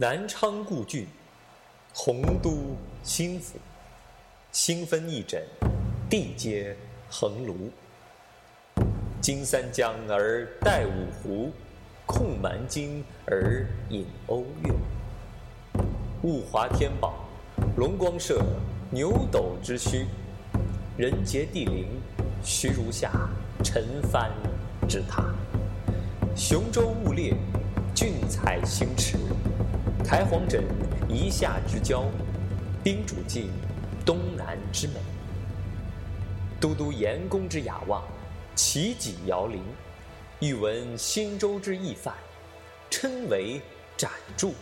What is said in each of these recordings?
南昌故郡，洪都新府，星分翼轸，地接衡庐。襟三江而带五湖，控蛮荆而引瓯越。物华天宝，龙光射，牛斗之墟，人杰地灵，徐如下，陈蕃之塔。雄州雾列，俊采星。台隍枕夷夏之交，宾主尽东南之美。都督阎公之雅望，齐己遥陵。欲闻新州之懿范，称为展筑。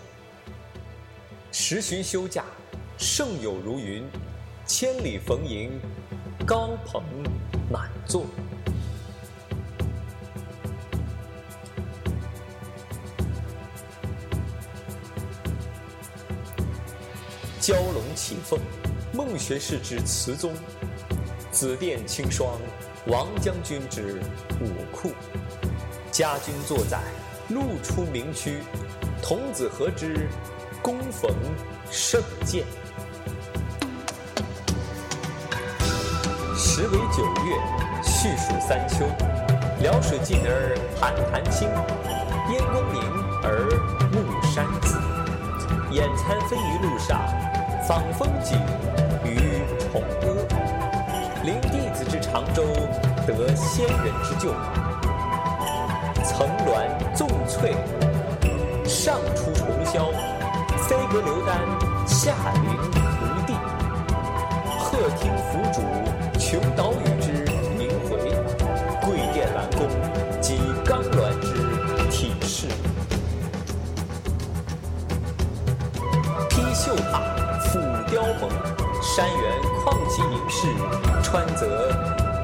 时旬休假，盛友如云，千里逢迎，高朋满座。蛟龙起凤，孟学士之词宗；紫殿青霜，王将军之武库。家君作宰，路出名区，童子何知躬逢胜饯？时为九月，序属三秋。辽水尽而寒潭清，烟光明而暮山紫。眼餐飞于路上，访风景于崇阿。临弟子之长洲，得仙人之旧。层峦纵翠，上出重霄；飞阁流丹，下临无地。鹤汀凫渚，山原旷其盈视，川泽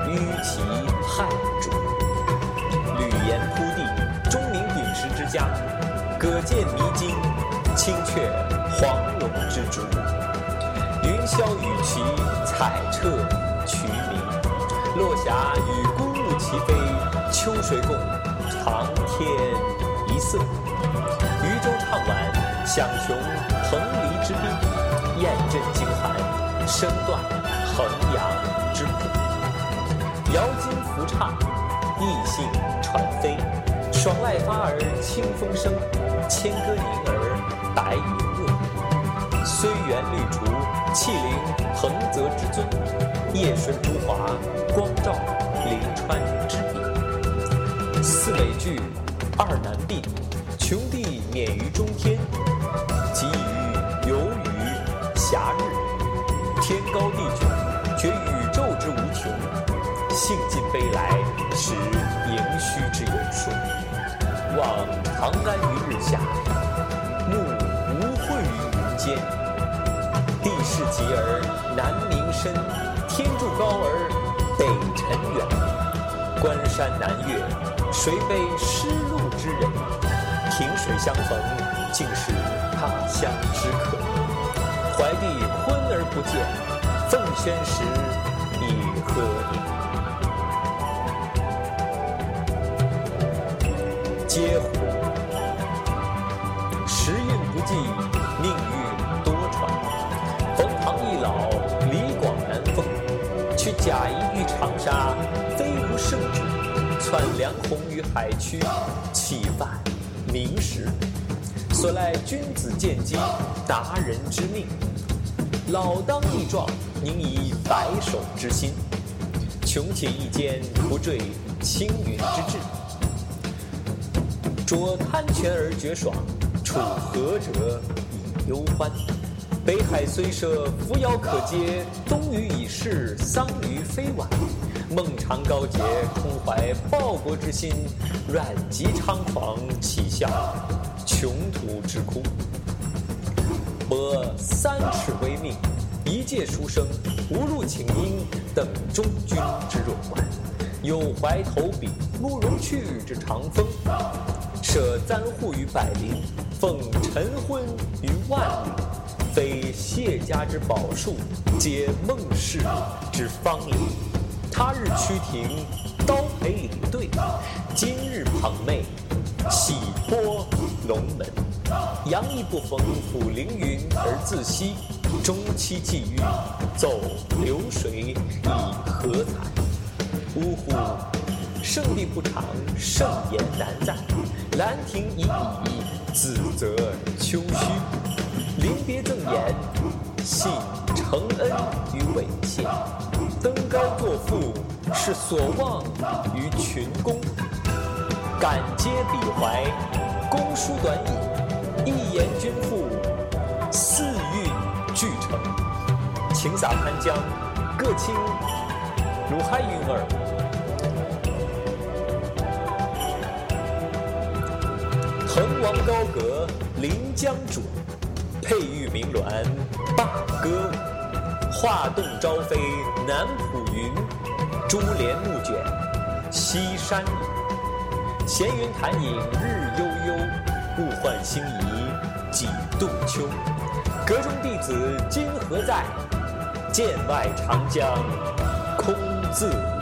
纡其汉主。履岩铺地，钟鸣鼎食之家；葛剑迷津，青雀黄龙之主。云霄与齐，彩彻渠明。落霞与孤鹜齐飞，秋水共长天一色。渔舟唱晚，响穷彭蠡之滨；雁阵惊寒，声断衡阳之浦。瑶金浮唱，逸兴传飞。爽籁发而清风生，牵歌凝而白云遏。虽园绿竹，气凌彭泽之尊；夜水浮华，光照临川之笔。四美具，二难并，穷地免于中天，极于游于暇日。高地迥，觉宇宙之无穷；兴尽悲来，识盈虚之有数。望长安于日下，目无秽于云间。地势极而南溟深，天柱高而北辰远。关山难越，谁悲失路之人？萍水相逢，竟是他乡之客。怀帝昏而不见，正宣时以何年？嗟乎！时运不济，命运多舛。冯唐易老，李广难封。取贾谊于长沙，非无圣旨；窜梁鸿于海曲，岂犯明时？所赖君子见机，达人之命。老当益壮，宁以白首之心？穷且益坚，不坠青云之志。濯贪泉而觉爽，处涸辙以忧欢。北海虽赊，扶摇可接；东隅已逝，桑榆非晚。孟尝高洁，空怀报国之心；阮籍猖狂，岂效穷途之哭？博三尺微命，一介书生，无路请缨，等终军之弱冠。有怀投笔，慕容去之长风。舍簪笏于百龄，奉晨昏于万里。非谢家之宝树，皆孟氏之芳邻。他日趋庭，刀陪领对；今日捧袂，喜托龙门。杨亦不逢抚凌云而自惜，终期际遇，奏流水以何彩？呜呼！胜地不长，盛言难在。兰亭已矣，子则丘墟。临别赠言，信承恩于猥亵。登高作赋，是所望于群公。敢揭笔怀，公书短矣。一言均赋，四韵俱成。请洒潘江，各倾如嗨云儿。滕王高阁临江渚，佩玉鸣鸾罢歌舞。画栋朝飞南浦云，珠帘暮卷西山雨。闲云潭影日悠悠，物换星移几度秋。阁中弟子今何在？剑外长江空自流。